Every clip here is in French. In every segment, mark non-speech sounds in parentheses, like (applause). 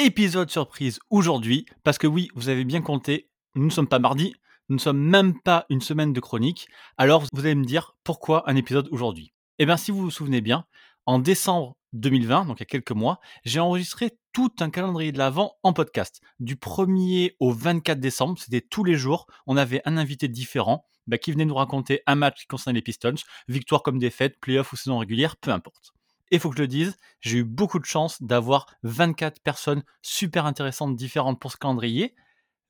Épisode surprise aujourd'hui, parce que oui, vous avez bien compté, nous ne sommes pas mardi, nous ne sommes même pas une semaine de chronique, alors vous allez me dire pourquoi un épisode aujourd'hui. Eh bien si vous vous souvenez bien, en décembre 2020, donc il y a quelques mois, j'ai enregistré tout un calendrier de l'Avent en podcast. Du 1er au 24 décembre, c'était tous les jours, on avait un invité différent bah, qui venait nous raconter un match qui concernait les Pistons, victoire comme défaite, playoff ou saison régulière, peu importe. Et il faut que je le dise, j'ai eu beaucoup de chance d'avoir 24 personnes super intéressantes, différentes pour ce calendrier,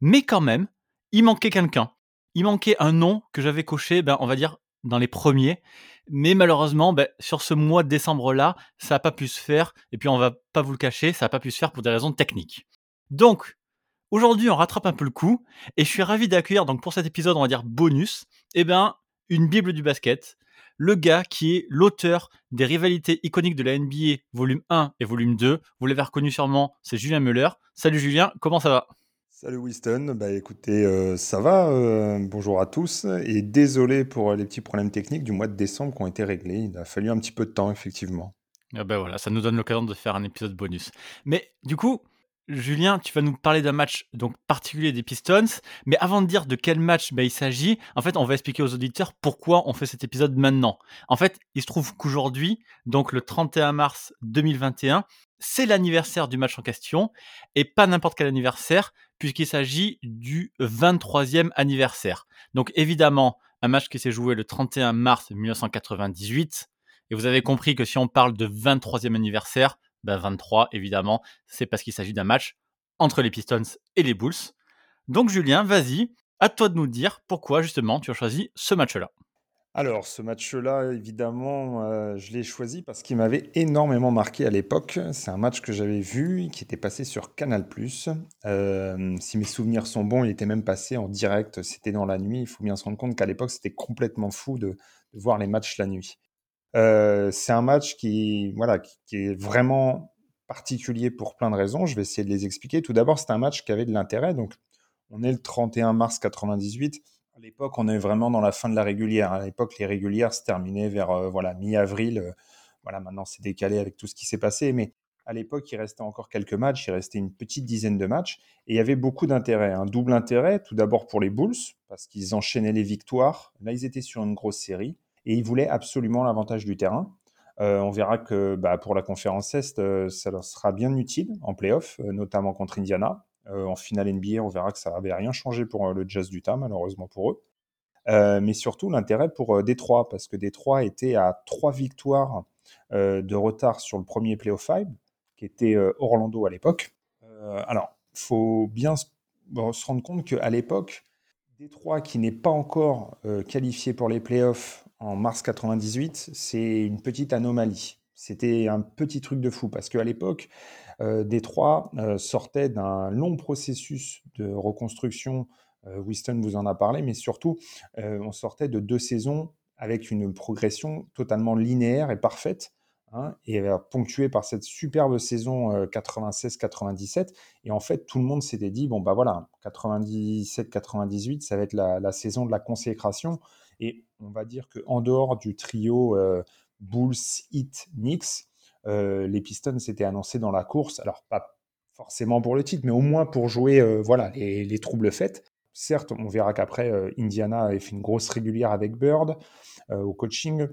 mais quand même, il manquait quelqu'un. Il manquait un nom que j'avais coché, ben, on va dire, dans les premiers. Mais malheureusement, ben, sur ce mois de décembre-là, ça n'a pas pu se faire. Et puis, on va pas vous le cacher, ça n'a pas pu se faire pour des raisons techniques. Donc, aujourd'hui, on rattrape un peu le coup. Et je suis ravi d'accueillir, donc pour cet épisode, on va dire bonus, eh ben, une Bible du basket. Le gars qui est l'auteur des rivalités iconiques de la NBA, volume 1 et volume 2. Vous l'avez reconnu sûrement, c'est Julien Muller. Salut Julien, comment ça va? Salut Winston, bah écoutez, euh, ça va, euh, bonjour à tous, et désolé pour les petits problèmes techniques du mois de décembre qui ont été réglés, il a fallu un petit peu de temps effectivement. Ah ben voilà, ça nous donne l'occasion de faire un épisode bonus. Mais du coup, Julien, tu vas nous parler d'un match donc particulier des Pistons. Mais avant de dire de quel match ben, il s'agit, en fait, on va expliquer aux auditeurs pourquoi on fait cet épisode maintenant. En fait, il se trouve qu'aujourd'hui, donc le 31 mars 2021, c'est l'anniversaire du match en question, et pas n'importe quel anniversaire, puisqu'il s'agit du 23e anniversaire. Donc évidemment, un match qui s'est joué le 31 mars 1998, et vous avez compris que si on parle de 23e anniversaire, ben 23 évidemment, c'est parce qu'il s'agit d'un match entre les Pistons et les Bulls. Donc Julien, vas-y, à toi de nous dire pourquoi justement tu as choisi ce match-là. Alors ce match-là, évidemment, euh, je l'ai choisi parce qu'il m'avait énormément marqué à l'époque. C'est un match que j'avais vu, qui était passé sur Canal+. Euh, si mes souvenirs sont bons, il était même passé en direct, c'était dans la nuit. Il faut bien se rendre compte qu'à l'époque, c'était complètement fou de voir les matchs la nuit. Euh, c'est un match qui, voilà, qui, est vraiment particulier pour plein de raisons. Je vais essayer de les expliquer. Tout d'abord, c'est un match qui avait de l'intérêt. Donc, on est le 31 mars 98. À l'époque, on est vraiment dans la fin de la régulière. À l'époque, les régulières se terminaient vers euh, voilà mi-avril. Euh, voilà, maintenant c'est décalé avec tout ce qui s'est passé, mais à l'époque, il restait encore quelques matchs. Il restait une petite dizaine de matchs et il y avait beaucoup d'intérêt. Un double intérêt, tout d'abord pour les Bulls parce qu'ils enchaînaient les victoires. Là, ils étaient sur une grosse série et ils voulaient absolument l'avantage du terrain. Euh, on verra que bah, pour la conférence Est, euh, ça leur sera bien utile en playoff, euh, notamment contre Indiana. En finale NBA, on verra que ça n'avait rien changé pour le Jazz d'Utah, malheureusement pour eux. Mais surtout l'intérêt pour Détroit, parce que Détroit était à trois victoires de retard sur le premier playoff 5, qui était Orlando à l'époque. Alors, il faut bien se, se rendre compte qu'à l'époque, Détroit, qui n'est pas encore euh, qualifié pour les playoffs en mars 98, c'est une petite anomalie. C'était un petit truc de fou parce qu'à l'époque, euh, Détroit euh, sortait d'un long processus de reconstruction. Winston vous en a parlé, mais surtout, on sortait de deux saisons avec une progression totalement linéaire et parfaite, hein, et euh, ponctuée par cette superbe saison euh, 96-97. Et en fait, tout le monde s'était dit bon, bah voilà, 97-98, ça va être la, saison de la consécration. Et on va dire qu'en dehors du trio euh, Bulls, Heat, Knicks, euh, les Pistons s'étaient annoncés dans la course. Alors, pas forcément pour le titre, mais au moins pour jouer euh, voilà, les, les troubles faits. Certes, on verra qu'après, euh, Indiana avait fait une grosse régulière avec Bird euh, au coaching.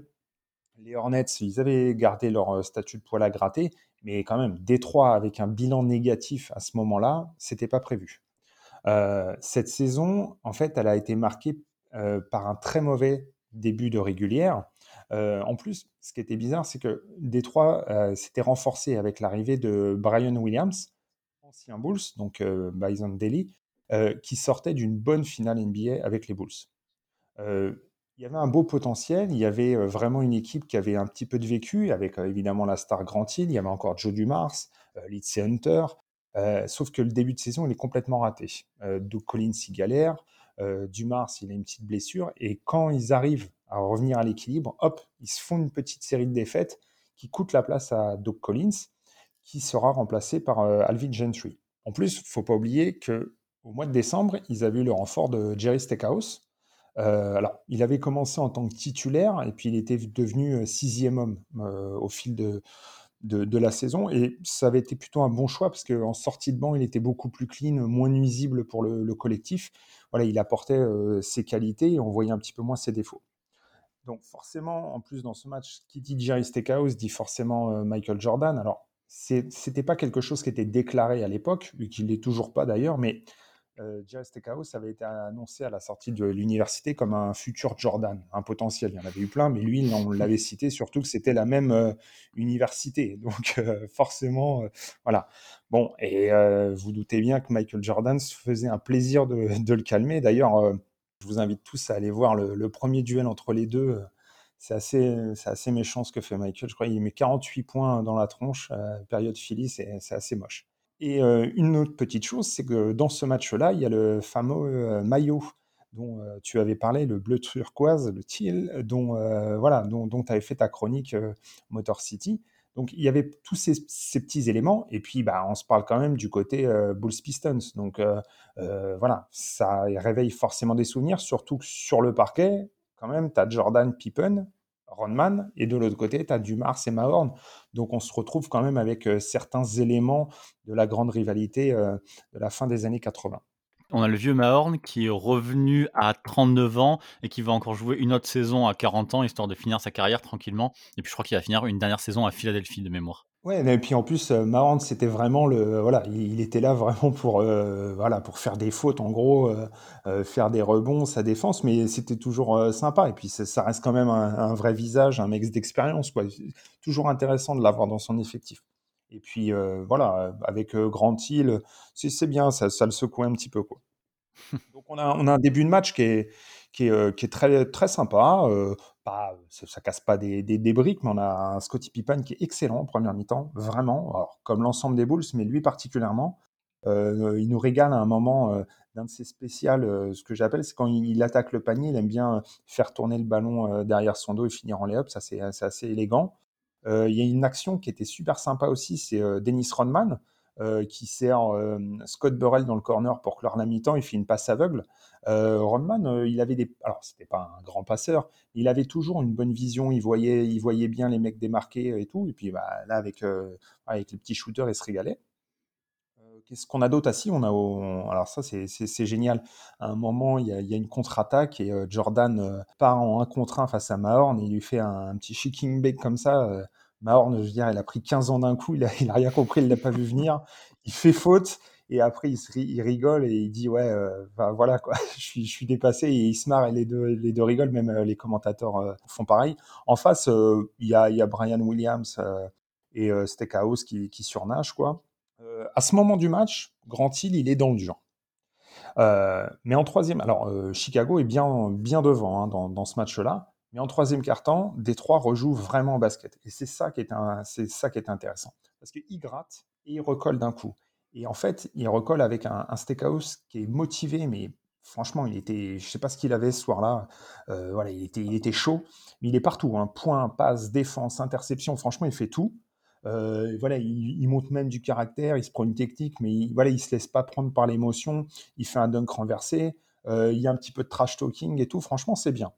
Les Hornets, ils avaient gardé leur euh, statut de poil à gratter, mais quand même, Détroit avec un bilan négatif à ce moment-là, c'était pas prévu. Euh, cette saison, en fait, elle a été marquée euh, par un très mauvais début de régulière. En plus, ce qui était bizarre, c'est que Détroit s'était renforcé avec l'arrivée de Brian Williams, ancien Bulls, donc Bison Daly, qui sortait d'une bonne finale NBA avec les Bulls. Il y avait un beau potentiel, il y avait euh, vraiment une équipe qui avait un petit peu de vécu, avec euh, évidemment la star Grant Hill, il y avait encore Joe Dumars, euh, Lindsey Hunter, sauf que le début de saison, il est complètement raté. Euh, Doug Collins, il galère. Euh, Dumars, il a une petite blessure. Et quand ils arrivent à revenir à l'équilibre, hop, ils se font une petite série de défaites qui coûte la place à Doug Collins, qui sera remplacé par Alvin Gentry. En plus, il faut pas oublier que au mois de décembre, ils avaient eu le renfort de Jerry Stackhouse. Euh, alors, il avait commencé en tant que titulaire et puis il était devenu euh, sixième homme euh, au fil de, de, la saison. Et ça avait été plutôt un bon choix parce qu'en sortie de banc, il était beaucoup plus clean, moins nuisible pour le, le collectif. Voilà, il apportait ses qualités et on voyait un petit peu moins ses défauts. Donc forcément, en plus dans ce match, qui dit Jerry Stackhouse dit forcément Michael Jordan. Alors, c'était pas quelque chose qui était déclaré à l'époque, vu qu'il l'est toujours pas d'ailleurs, mais euh, Jerry avait été annoncé à la sortie de l'université comme un futur Jordan, un potentiel. Il y en avait eu plein, mais lui, on (laughs) l'avait cité surtout que c'était la même euh, université. Donc euh, forcément, euh, voilà. Bon, et vous doutez bien que Michael Jordan se faisait un plaisir de, de le calmer. D'ailleurs, je vous invite tous à aller voir le, le premier duel entre les deux. C'est assez, c'est assez méchant ce que fait Michael. Je crois qu'il met 48 points dans la tronche, période Philly, c'est assez moche. Et euh, une autre petite chose, c'est que dans ce match-là, il y a le fameux euh, maillot dont euh, tu avais parlé, le bleu turquoise, le teal, dont voilà, dont, dont tu avais fait ta chronique Motor City. Donc il y avait tous ces, petits éléments, et puis bah, on se parle quand même du côté Bulls Pistons. Donc voilà, ça réveille forcément des souvenirs, surtout que sur le parquet, quand même, tu as Jordan Pippen, Rodman, et de l'autre côté, tu as Dumars et Mahorn. Donc on se retrouve quand même avec euh, certains éléments de la grande rivalité euh, de la fin des années 80. On a le vieux Mahorn qui est revenu à 39 ans et qui va encore jouer une autre saison à 40 ans, histoire de finir sa carrière tranquillement. Et puis je crois qu'il va finir une dernière saison à Philadelphie de mémoire. Ouais, et puis en plus, euh, Mahorn, c'était vraiment le. Voilà, il, était là vraiment pour, euh, voilà, pour faire des fautes, en gros, euh, faire des rebonds, sa défense, mais c'était toujours euh, sympa. Et puis ça, ça reste quand même un, un vrai visage, un mec d'expérience, quoi. Toujours intéressant de l'avoir dans son effectif. Et puis voilà, avec Grant Hill, c'est bien, ça, ça le secouait un petit peu, quoi. (laughs) Donc on a, on a un début de match qui est, qui est, qui est très, très sympa. Pas, ça, ça casse pas des, des, briques, mais on a un Scottie Pippen qui est excellent en première mi-temps, vraiment. Alors, comme l'ensemble des Bulls, mais lui particulièrement. Euh, il nous régale à un moment euh, d'un de ses spéciales, euh, ce que j'appelle, c'est quand il, attaque le panier, il aime bien faire tourner le ballon derrière son dos et finir en lay-up, ça c'est assez élégant. Il y a une action qui était super sympa aussi, c'est Dennis Rodman qui sert euh, Scott Burrell dans le corner pour clore la mi-temps, il fait une passe aveugle. Euh, Rodman, euh, il avait des, alors c'était pas un grand passeur, il avait toujours une bonne vision, il voyait, il voyait bien les mecs démarqués et tout, et puis bah, là avec, euh, avec les petits shooters, il se régalait. Euh, Qu'est-ce qu'on a d'autre assis? On a, alors ça c'est génial. À un moment, il y a, une contre-attaque et euh, Jordan euh, part en 1 contre 1 face à Mahorn et il lui fait un petit shaking back comme ça. Mahorn, je veux dire, il a pris 15 ans d'un coup, il a, il a rien compris, il l'a pas vu venir. Il fait faute et après il, se il rigole et il dit ouais, euh, voilà quoi, (laughs) je suis, je suis dépassé et il se marre et les deux, les deux rigolent, même euh, les commentateurs euh, font pareil. En face, il y a, y a Brian Williams et Steakhouse qui, qui surnagent quoi. À ce moment du match, Grant Hill, il est dans le dur. Mais en troisième, alors Chicago est bien, bien devant hein, dans, dans ce match-là, mais en troisième quart-temps, Détroit rejoue vraiment au basket. Et c'est ça qui est, intéressant. Parce qu'il gratte et il recolle d'un coup. Et en fait, il recolle avec un, un Steakhouse qui est motivé, mais franchement, il était, je sais pas ce qu'il avait ce soir-là. Euh, voilà, il était, chaud, mais il est partout. Hein, point, passe, défense, interception. Franchement, il fait tout. Euh, voilà, il, montre même du caractère, il se prend une technique, mais il, voilà, il se laisse pas prendre par l'émotion. Il fait un dunk renversé. euh, il y a un petit peu de trash talking et tout. Franchement, c'est bien.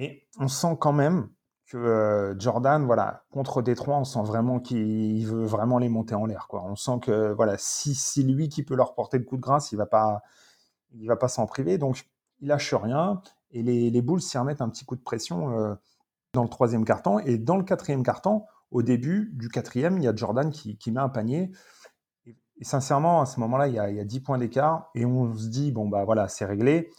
Mais on sent quand même que euh, Jordan, voilà, contre Détroit, on sent vraiment qu'il veut vraiment les monter en l'air. On sent que voilà, si lui qui peut leur porter le coup de grâce, il va pas, il va pas s'en priver. Donc, il lâche rien. Et les, les Bulls s'y remettent un petit coup de pression euh, dans le troisième carton. Et dans le quatrième carton, au début du quatrième, il y a Jordan qui, qui met un panier. Et, sincèrement, à ce moment-là, il y, a, il y a 10 points d'écart. Et on se dit, bon, bah voilà, c'est réglé.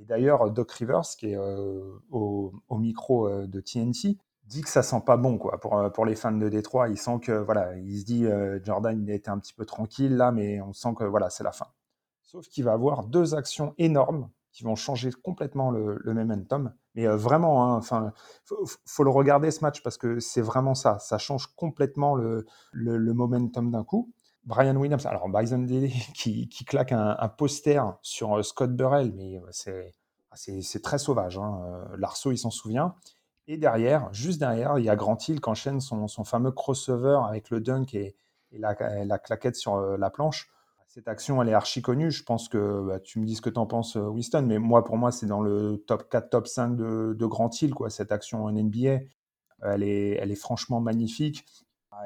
Et d'ailleurs, Doc Rivers, qui est euh, au, micro euh, de TNT, dit que ça sent pas bon quoi pour, pour les fans de Détroit. Il sent que voilà, il se dit euh, Jordan il a été un petit peu tranquille là, mais on sent que voilà c'est la fin. Sauf qu'il va avoir deux actions énormes qui vont changer complètement le, momentum. Mais euh, vraiment, hein, enfin, faut, le regarder ce match parce que c'est vraiment ça. Ça change complètement le, le momentum d'un coup. Brian Williams, alors Bryson Daly (laughs) qui, claque un, poster sur euh, Scott Burrell, mais euh, c'est ah, c'est très sauvage. Hein. Euh, Larceau, il s'en souvient. Et derrière, juste derrière, il y a Grant Hill qui enchaîne son, son fameux crossover avec le dunk et, la, la claquette sur la planche. Cette action, elle est archi connue. Je pense que bah, tu me dis ce que tu en penses, Winston, mais moi, pour moi, c'est dans le top 4, top 5 de, de Grant Hill, quoi, cette action en NBA. Elle est, elle est franchement magnifique.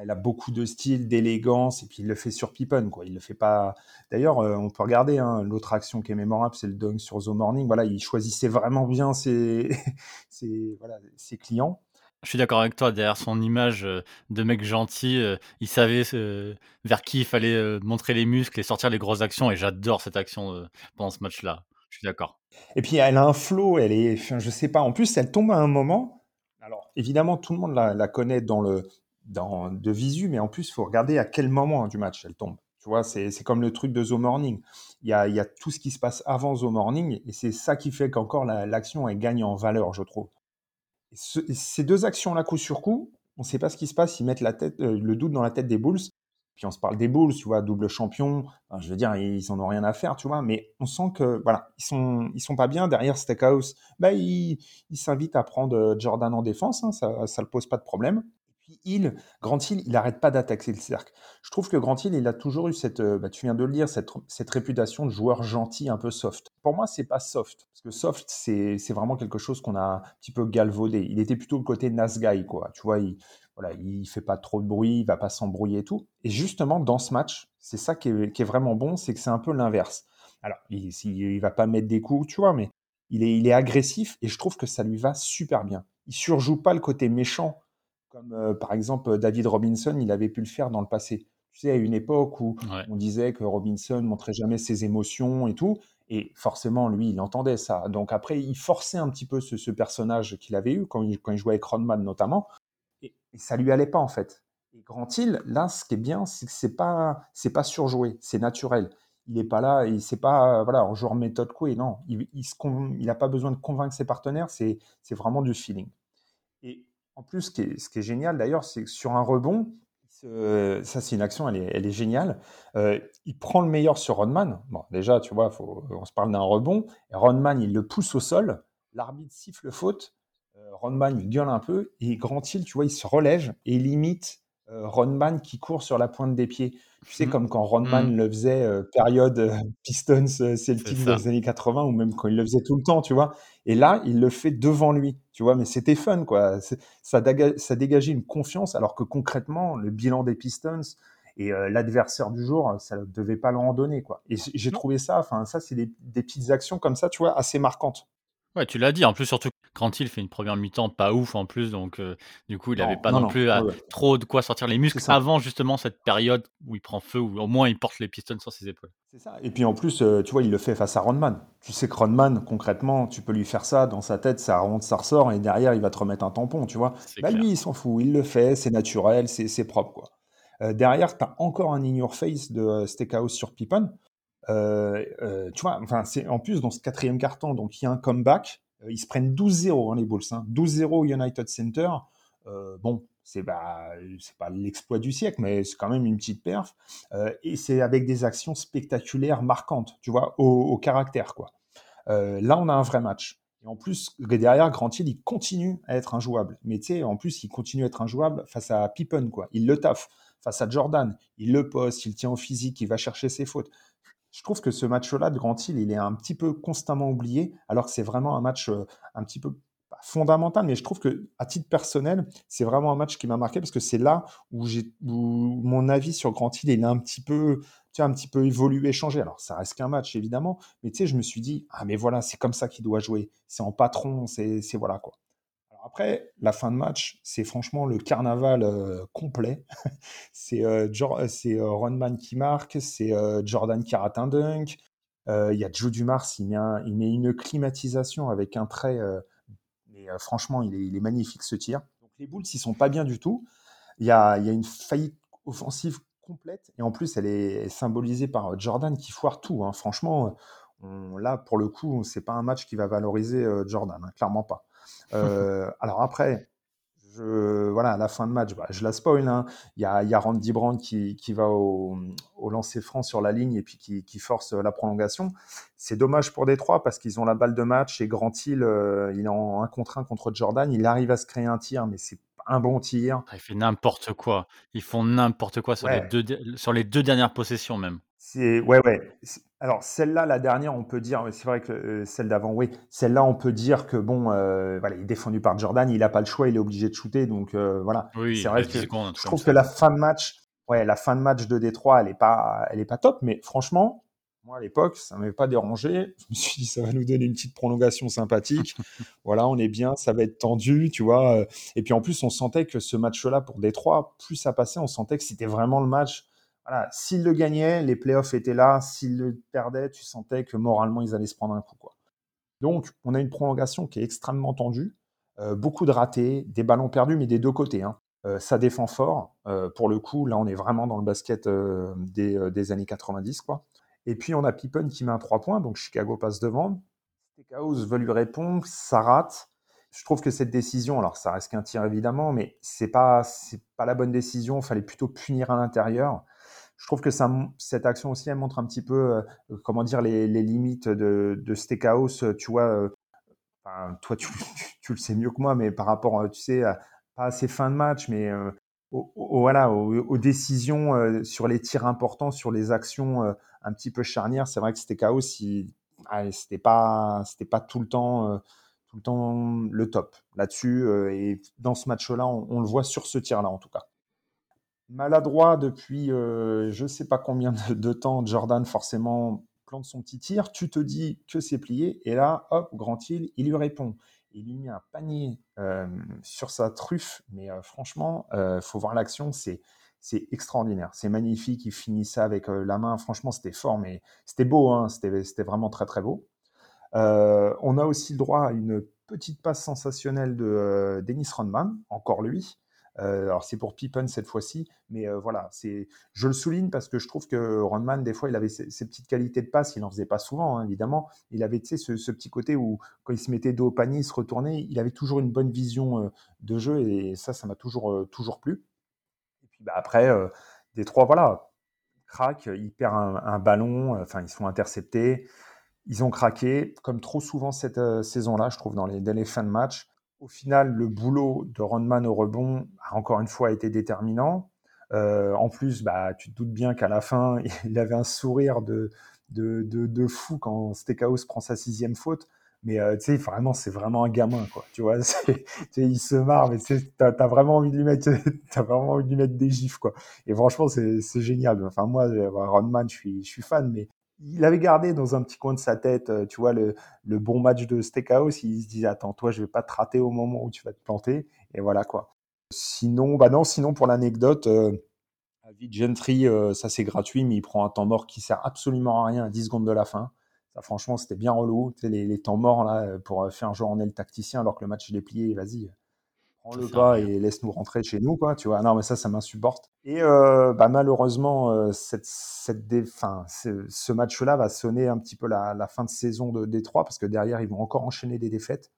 Elle a beaucoup de style, d'élégance, et puis il le fait sur Pippen, quoi. Il le fait pas. D'ailleurs, euh, on peut regarder hein, l'autre action qui est mémorable, c'est le dunk sur The Morning. Voilà, il choisissait vraiment bien ses, (laughs) ses, voilà, ses clients. Je suis d'accord avec toi, derrière son image euh, de mec gentil, euh, il savait euh, vers qui il fallait euh, montrer les muscles et sortir les grosses actions, et j'adore cette action pendant ce match-là. Je suis d'accord. Et puis elle a un flow, elle est, je sais pas. En plus, elle tombe à un moment. Alors évidemment, tout le monde la, la connaît dans le, de visu, mais en plus, il faut regarder à quel moment du match elle tombe. Tu vois, c'est comme le truc de The Morning. Il y a, y a tout ce qui se passe avant The Morning, et c'est ça qui fait qu'encore la- l'action elle gagne en valeur, je trouve. Ces deux actions-là, coup sur coup, on ne sait pas ce qui se passe. Ils mettent euh, le doute dans la tête des Bulls. Puis on se parle des Bulls, tu vois, double champion. Je veux dire, ils en ont rien à faire, tu vois. Mais on sent que, voilà, ils sont, ils sont pas bien. Derrière Stackhouse, bah, il, il s'invite à prendre euh, Jordan en défense. hein, ça, ça le pose pas de problème. Hill, Grant Hill, il arrête pas d'attaquer le cercle. Je trouve que Grant Hill, il a toujours eu cette, euh, bah, tu viens de le dire, cette, réputation de joueur gentil, un peu soft. Pour moi, c'est pas soft, parce que soft, c'est vraiment quelque chose qu'on a un petit peu galvaudé. Il était plutôt le côté nice guy, quoi. Tu vois, il, voilà, il fait pas trop de bruit, il va pas s'embrouiller et tout. Et justement, dans ce match, c'est ça qui est, vraiment bon, c'est que c'est un peu l'inverse. Alors, il, il, il va pas mettre des coups, tu vois, mais il est, il est agressif et je trouve que ça lui va super bien. Il surjoue pas le côté méchant comme euh, par exemple David Robinson, il avait pu le faire dans le passé. Tu sais, à une époque où Ouais. on disait que Robinson montrait jamais ses émotions et tout, et forcément, lui, il entendait ça. Donc après, il forçait un petit peu ce, ce personnage qu'il avait eu quand il, quand il jouait avec Rodman notamment, et, et ça lui allait pas en fait. Et Grant Hill, là, ce qui est bien, c'est que c'est pas, c'est pas surjoué, c'est naturel. Il est pas là, il c'est pas, voilà, en joueur méthode coué, non. Il, il, se il a pas besoin de convaincre ses partenaires, c'est, c'est vraiment du feeling. Et en plus, ce qui est, génial d'ailleurs, c'est que sur un rebond, ça c'est une action, elle est, géniale. Euh, il prend le meilleur sur Rodman. Bon, déjà, tu vois, on se parle d'un rebond. Et Rodman, il le pousse au sol. L'arbitre siffle faute. Euh, Rodman, il gueule un peu. Et Grant Hill, tu vois, il se relève et il euh, Rodman qui court sur la pointe des pieds. Tu sais, Mhm. comme quand Rodman Mhm. le faisait, euh, période euh, (laughs) Pistons, euh, Celtics ça. des années 80, ou même quand il le faisait tout le temps, tu vois. Et là, il le fait devant lui, tu vois. Mais c'était fun, quoi. Ça, dégageait une confiance, alors que concrètement, le bilan des Pistons et l'adversaire du jour, ça ne devait pas leur en donner, quoi. Et j'ai trouvé ça, enfin, ça, c'est des, des petites actions comme ça, tu vois, assez marquantes. Ouais, tu l'as dit. En plus, surtout, Grant Hill fait une première mi-temps pas ouf en plus, donc euh, du coup, il n'avait pas non, non non. plus Ouais, à- ouais. trop de quoi sortir les muscles avant justement cette période où il prend feu, où au moins il porte les pistons sur ses épaules. C'est ça. Et puis en plus, euh, tu vois, il le fait face à Rodman. Tu sais que Rodman, concrètement, tu peux lui faire ça dans sa tête, ça remonte, ça ressort, et derrière, il va te remettre un tampon, tu vois. Bah lui, il s'en fout, il le fait, c'est naturel, c'est c'est propre, quoi. Euh, derrière, tu as encore un in your face de Steakhouse sur Pippen. Euh, euh, tu vois, enfin, c'est en plus dans ce quatrième carton, donc il y a un comeback. Euh, ils se prennent 12-0, hein, les Bulls. Hein. 12-0 au United Center. Euh, bon, c'est bah, pas l'exploit du siècle, mais c'est quand même une petite perf. Euh, et c'est avec des actions spectaculaires, marquantes, tu vois, au, caractère, quoi. Là, on a un vrai match. Et en plus, derrière, Grant Hill, il continue à être injouable. Mais tu sais, en plus, il continue à être injouable face à Pippen, quoi. Il le taffe. Face à Jordan, il le poste, il tient au physique, il va chercher ses fautes. Je trouve que ce match-là de Grant Hill, il est un petit peu constamment oublié, alors que c'est vraiment un match euh, un petit peu pas fondamental, mais je trouve que à titre personnel, c'est vraiment un match qui m'a marqué parce que c'est là où où mon avis sur Grant Hill, il a un petit peu, tu sais, un petit peu évolué, changé. Alors ça reste qu'un match évidemment, mais tu sais, je me suis dit ah mais voilà, c'est comme ça qu'il doit jouer. C'est en patron, c'est voilà quoi. Après, la fin de match, c'est franchement le carnaval euh, complet. (laughs) c'est euh, euh, euh, Rodman qui marque, c'est Jordan qui rate un dunk. Il y a Joe Dumars, il met, une climatisation avec un trait. mais franchement, il est, magnifique ce tir. Donc les Bulls, ils sont pas bien du tout. Il y a, une faillite offensive complète et en plus, elle est symbolisée par Jordan qui foire tout. hein. Franchement, là, pour le coup, c'est pas un match qui va valoriser Jordan, hein, clairement pas. Euh, alors après, voilà, à la fin de match, bah, je la spoil, hein, il y, a, Randy Brand qui, va au, lancer franc sur la ligne et puis qui, force la prolongation. C'est dommage pour Détroit parce qu'ils ont la balle de match et Grant Hill, euh, il est en un contre un contre Jordan, il arrive à se créer un tir, mais c'est un bon tir. Il fait n'importe quoi. Ils font n'importe quoi sur, les deux, de- sur les deux dernières possessions même. C'est ouais ouais. Alors celle-là, la dernière, on peut dire, c'est vrai que euh, celle d'avant, oui, celle-là, on peut dire que bon, euh, voilà, il est défendu par Jordan, il a pas le choix, il est obligé de shooter, donc euh, voilà. Oui, c'est vrai que 10 secondes, je trouve que la fin de match, ouais, la fin de match de Détroit, elle est pas, elle est pas top, mais franchement, moi à l'époque, ça m'avait pas dérangé. Je me suis dit, ça va nous donner une petite prolongation sympathique. (laughs) voilà, on est bien, ça va être tendu, tu vois. euh, Et puis en plus, on sentait que ce match-là pour Détroit, plus ça passait, on sentait que c'était vraiment le match voilà, s'ils le gagnaient, les playoffs étaient là. S'ils le perdaient, tu sentais que moralement, ils allaient se prendre un coup. Quoi. Donc, on a une prolongation qui est extrêmement tendue. Euh, beaucoup de ratés, des ballons perdus, mais des deux côtés. Hein. Euh, ça défend fort. Euh, pour le coup, là, on est vraiment dans le basket euh, des, des, années 90. Quoi. Et puis, on a Pippen qui met un 3 points. Donc, Chicago passe devant. Steakhouse veut lui répondre. Ça rate. Je trouve que cette décision, alors ça reste qu'un tir évidemment, mais c'est pas c'est pas la bonne décision. Il fallait plutôt punir à l'intérieur je trouve que ça, cette action aussi, elle montre un petit peu, euh, comment dire, les, les, limites de, de Steakhouse. Tu vois, euh, toi, tu, (laughs) tu, le sais mieux que moi, mais par rapport, tu sais, à, pas à ces fins de match, mais euh, au, au, voilà, aux, aux décisions euh, sur les tirs importants, sur les actions euh, un petit peu charnières. C'est vrai que Steakhouse, il, ah, c'était pas, c'était pas tout le temps. euh, tout le temps le top là-dessus et dans ce match-là, on, le voit sur ce tir-là en tout cas maladroit depuis je sais pas combien de, temps. Jordan, forcément, plante son petit tir. Tu te dis que c'est plié. Et là, hop, Grand Hill, il lui répond. Il lui met un panier euh, sur sa truffe. Mais euh, franchement, il faut voir l'action. C'est. Extraordinaire, c'est magnifique. Il finit ça avec la main. Franchement, c'était fort, mais c'était beau. Hein c'était vraiment très très beau. Euh, on a aussi le droit à une petite passe sensationnelle de euh, Dennis Rodman, encore lui, euh, alors c'est pour Pippen cette fois-ci, mais euh, voilà, c'est, je le souligne parce que je trouve que Rodman, des fois, il avait ses, petites qualités de passe, il n'en faisait pas souvent, hein, évidemment. Il avait ce, ce, petit côté où, quand il se mettait dos au panier, il se retournait, il avait toujours une bonne vision euh, de jeu et ça, ça m'a toujours, toujours plu. Et puis bah, après, des trois, voilà, craque, il perd un, ballon, enfin, ils sont interceptés. Ils ont craqué, comme trop souvent cette saison-là, je trouve, dans les, dans les fins de match au final, le boulot de Rodman au rebond a encore une fois été déterminant. Euh, en plus, bah, tu te doutes bien qu'à la fin, (laughs) il avait un sourire de, de, de, fou quand Steakhouse prend sa sixième faute. Mais euh, tu sais, vraiment, c'est vraiment un gamin, quoi. Tu vois, (laughs) il se marre, mais tu as, vraiment envie de lui mettre, (laughs) vraiment envie de lui mettre des gifs, quoi. Et franchement, c'est génial. Enfin, moi, Rodman, je suis, je suis fan, mais il avait gardé dans un petit coin de sa tête, euh, tu vois, le, le bon match de Steakhouse. Il se disait, attends, toi, je vais pas te rater au moment où tu vas te planter. Et voilà, quoi. Sinon, bah non, sinon, pour l'anecdote, euh, David Gentry, euh, ça c'est gratuit, mais il prend un temps mort qui sert absolument à rien à 10 secondes de la fin. Ça, franchement, c'était bien relou. Les, temps morts, là, pour faire jouer en est le tacticien alors que le match il est plié, vas-y, prends-le pas et laisse-nous rentrer chez nous, quoi. Tu vois, non, mais ça, ça m'insupporte. Et euh, bah, malheureusement, euh, cette, cette dé... enfin, ce match-là va sonner un petit peu la, la, fin de saison de Détroit parce que derrière, ils vont encore enchaîner des défaites.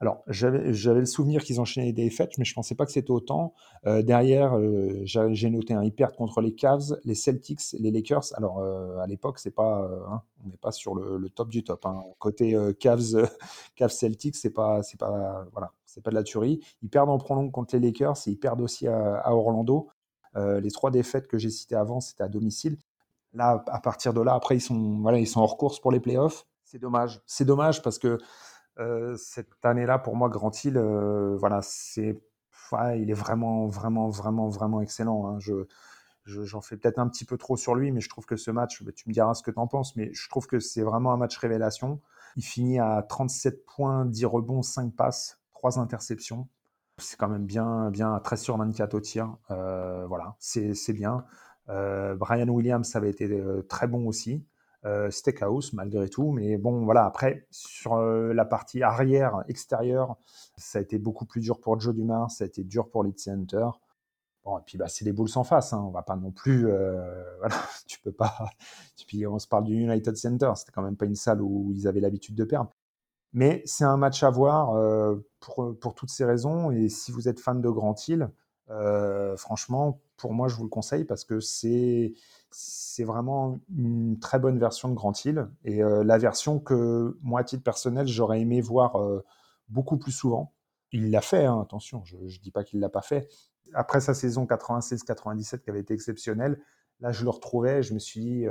Alors, j'avais le souvenir qu'ils enchaînaient des défaites, mais je pensais pas que c'était autant. Euh, derrière, euh, j'ai noté un, perdent contre les Cavs, les Celtics, les Lakers. Alors, euh, à l'époque, c'est pas, hein, on n'est pas sur le, top du top. Hein. Côté Cavs, (laughs) Cavs Celtics, c'est pas, c'est pas, voilà, c'est pas de la tuerie. Ils perdent en prolongue contre les Lakers et ils perdent aussi à, Orlando. Les trois défaites que j'ai citées avant, c'était à domicile. Là, à partir de là, après, ils sont, voilà, ils sont hors course pour les playoffs. C'est dommage. C'est dommage parce que euh, cette année-là, pour moi, Grand Hill, euh, voilà, c'est, il est vraiment, vraiment, vraiment, vraiment excellent. Hein. Je, j'en fais peut-être un petit peu trop sur lui, mais je trouve que ce match, bah, tu me diras ce que tu en penses, mais je trouve que c'est vraiment un match révélation. Il finit à 37 points, 10 rebonds, 5 passes, 3 interceptions. C'est quand même bien, bien à 13 sur 24 au tir. Euh, voilà, c'est bien. Brian Williams, avait été très bon aussi. Euh, Steakhouse malgré tout, mais bon voilà après sur euh, la partie arrière extérieure, ça a été beaucoup plus dur pour Joe Dumars, ça a été dur pour Lead Center. Bon et puis bah c'est les Bulls en face, hein. on va pas non plus, euh, (laughs) voilà, tu peux pas. puis on se parle du United Center, c'était quand même pas une salle où ils avaient l'habitude de perdre. Mais c'est un match à voir euh, pour, pour toutes ces raisons. Et si vous êtes fan de Grand Hill, euh, franchement, pour moi, je vous le conseille parce que c'est c'est vraiment une très bonne version de Grand Hill et euh, la version que moi, à titre personnel, j'aurais aimé voir euh, beaucoup plus souvent. Il l'a fait, hein, attention, je ne dis pas qu'il l'a pas fait. Après sa saison 96-97 qui avait été exceptionnelle, là, je le retrouvais, je me suis dit,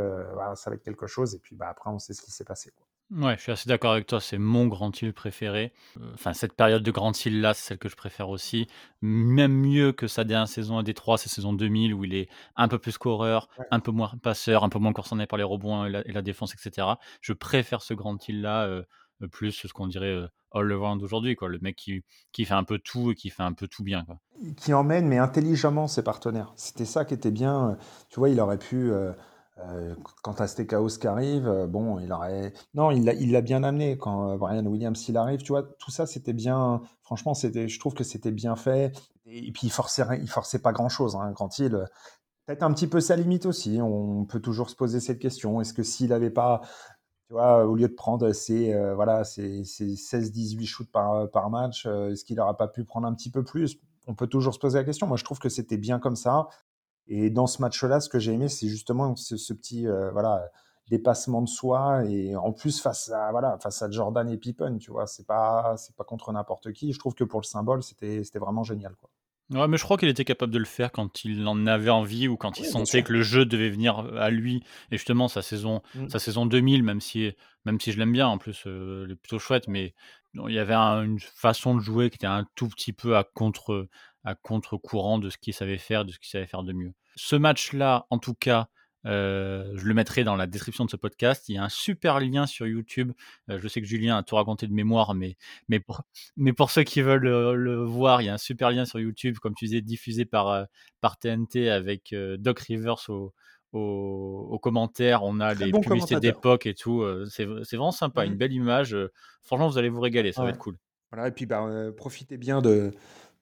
ça va être quelque chose. Et puis bah, après, on sait ce qui s'est passé. Ouais, je suis assez d'accord avec toi, c'est mon Grand Hill préféré. Euh, Enfin, cette période de Grand Hill là, c'est celle que je préfère aussi. Même mieux que sa dernière saison à Détroit, c'est saison 2000 où il est un peu plus scoreur, Ouais. un peu moins passeur, un peu moins concerné par les rebonds et la, et la défense, etc. Je préfère ce Grand Hill là euh, euh, plus ce qu'on dirait euh, all around aujourd'hui, quoi. Le mec qui, qui fait un peu tout et qui fait un peu tout bien, quoi. Qui emmène, mais intelligemment, ses partenaires. C'était ça qui était bien. Tu vois, il aurait pu. euh, euh, quand à Chaos qui arrive, euh, bon, il aurait. Non, il l'a bien amené. Quand euh, Brian Williams il arrive, tu vois, tout ça c'était bien. Franchement, c'était, je trouve que c'était bien fait. Et, puis il forçait, il forçait pas grand chose. Hein, quand il. Peut-être un petit peu sa limite aussi. On peut toujours se poser cette question. Est-ce que s'il n'avait pas, tu vois, au lieu de prendre ses, euh, voilà, ses, ses 16-18 shoots par, par match, est-ce qu'il n'aurait pas pu prendre un petit peu plus? On peut toujours se poser la question. Moi, je trouve que c'était bien comme ça. Et dans ce match-là, ce que j'ai aimé, c'est justement ce, petit euh, voilà, dépassement de soi. Et en plus, face à, voilà, face à Jordan et Pippen, tu vois, c'est pas, c'est pas contre n'importe qui. Je trouve que pour le symbole, c'était c'était vraiment génial. Quoi. Ouais, mais je crois qu'il était capable de le faire quand il en avait envie ou quand il Oui, sentait que le jeu devait venir à lui. Et justement, sa saison, Mm. sa saison 2000, même si, même si je l'aime bien, en plus, euh, elle est plutôt chouette, mais non, il y avait un- une façon de jouer qui était un tout petit peu à contre, à contre-courant de ce qu'il savait faire, de ce qu'il savait faire de mieux. Ce match-là, en tout cas, euh, je le mettrai dans la description de ce podcast. Il y a un super lien sur YouTube. Euh, je sais que Julien a tout raconté de mémoire, mais, mais, pour, mais pour ceux qui veulent le, le voir, il y a un super lien sur YouTube, comme tu disais, diffusé par, euh, par TNT avec euh, Doc Rivers au, au, aux commentaires. On a Très les bon publicités d'époque et tout. euh, c'est c'est vraiment sympa, une belle image. euh, franchement, vous allez vous régaler, ça va être cool. Voilà, et puis bah, euh, profitez bien de,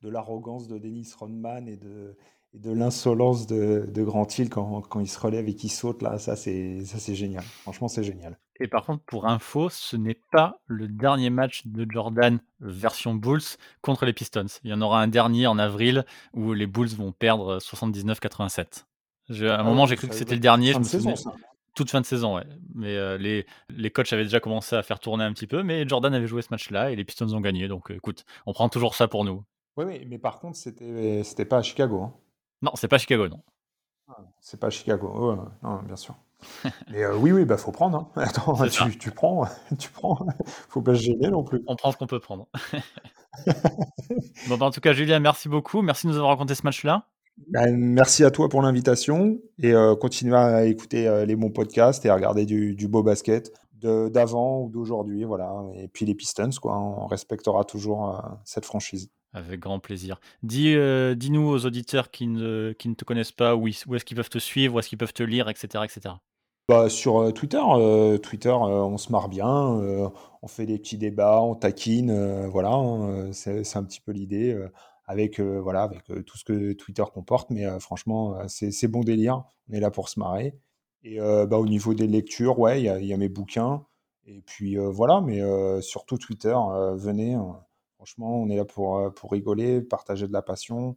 de l'arrogance de Dennis Rodman et de, et de l'insolence de, de Grant Hill quand, quand il se relève et qu'il saute là, ça c'est ça c'est génial. Franchement, c'est génial. Et par contre, pour info, ce n'est pas le dernier match de Jordan version Bulls contre les Pistons. Il y en aura un dernier en avril où les Bulls vont perdre 79-87. Je- À un Ah moment, ouais, j'ai cru que c'était le dernier. fin Je de me saison, ça. toute fin de saison, ouais. Mais euh, les, les coachs avaient déjà commencé à faire tourner un petit peu, mais Jordan avait joué ce match-là et les Pistons ont gagné. Donc euh, écoute, on prend toujours ça pour nous. Oui, oui, mais par contre, c'était c'était pas à Chicago. hein. Non, c'est pas Chicago, non. C'est pas Chicago. Ouais, non, bien sûr. (laughs) Mais euh, oui, oui, bah faut prendre. hein. (laughs) Attends, tu, tu prends, (laughs) tu prends. Faut pas se gêner non plus. On prend ce qu'on peut prendre. bon, bah, en tout cas, Julien, merci beaucoup. Merci de nous avoir raconté ce match-là. Bah, merci à toi pour l'invitation et euh, continuez à écouter euh, les bons podcasts et à regarder du, du beau basket d'avant ou d'aujourd'hui, voilà. Et puis les Pistons, quoi. On respectera toujours euh, cette franchise. Avec grand plaisir. Dis, euh, dis-nous aux auditeurs qui ne, qui ne te connaissent pas où, où est-ce qu'ils peuvent te suivre, où est-ce qu'ils peuvent te lire, etc. etc. Bah, sur euh, Twitter, euh, Twitter, on se marre bien, on fait des petits débats, on taquine, voilà, hein, c'est un petit peu l'idée, avec voilà, avec tout ce que Twitter comporte, mais franchement, c'est bon délire, on est là pour se marrer. Et bah, au niveau des lectures, ouais, il y a, mes bouquins, et puis voilà, mais surtout Twitter, venez, franchement, on est là pour, pour rigoler, partager de la passion,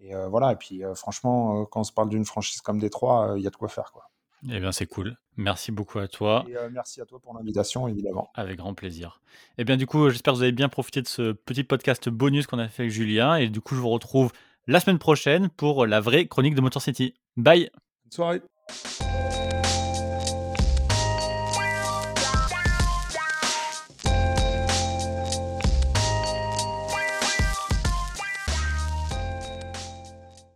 et euh, voilà, et puis euh, franchement, euh, quand on se parle d'une franchise comme Détroit, il y a de quoi faire, quoi. Eh bien, c'est cool. Merci beaucoup à toi. Et merci à toi pour l'invitation, évidemment. Avec grand plaisir. Eh bien, du coup, j'espère que vous avez bien profité de ce petit podcast bonus qu'on a fait avec Julien. Et du coup, je vous retrouve la semaine prochaine pour la vraie chronique de Motor City. Bye Bonne soirée.